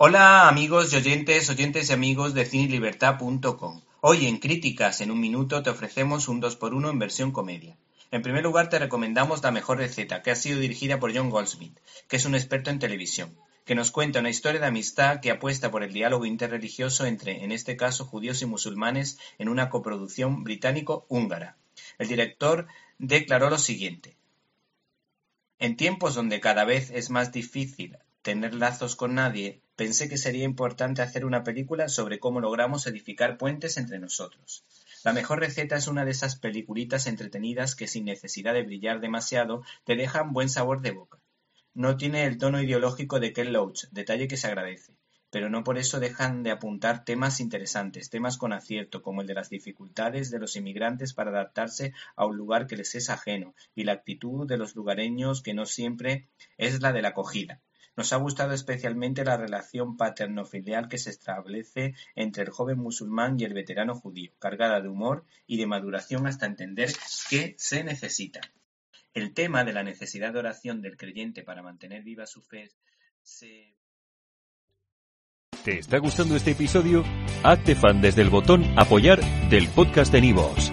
Hola amigos y oyentes, oyentes y amigos de cinelibertad.com. Hoy en Críticas en un minuto te ofrecemos un 2x1 en versión comedia. En primer lugar te recomendamos La mejor receta, que ha sido dirigida por John Goldsmith, que es un experto en televisión, que nos cuenta una historia de amistad que apuesta por el diálogo interreligioso entre, en este caso, judíos y musulmanes en una coproducción británico-húngara. El director declaró lo siguiente. En tiempos donde cada vez es más difícil tener lazos con nadie, pensé que sería importante hacer una película sobre cómo logramos edificar puentes entre nosotros. La mejor receta es una de esas peliculitas entretenidas que sin necesidad de brillar demasiado te dejan buen sabor de boca. No tiene el tono ideológico de Ken Loach, detalle que se agradece, pero no por eso dejan de apuntar temas interesantes, temas con acierto, como el de las dificultades de los inmigrantes para adaptarse a un lugar que les es ajeno, y la actitud de los lugareños que no siempre es la de la acogida. Nos ha gustado especialmente la relación paterno-filial que se establece entre el joven musulmán y el veterano judío, cargada de humor y de maduración hasta entender qué se necesita. El tema de la necesidad de oración del creyente para mantener viva su fe se... ¿Te está gustando este episodio? Hazte fan desde el botón apoyar del podcast de Nivos.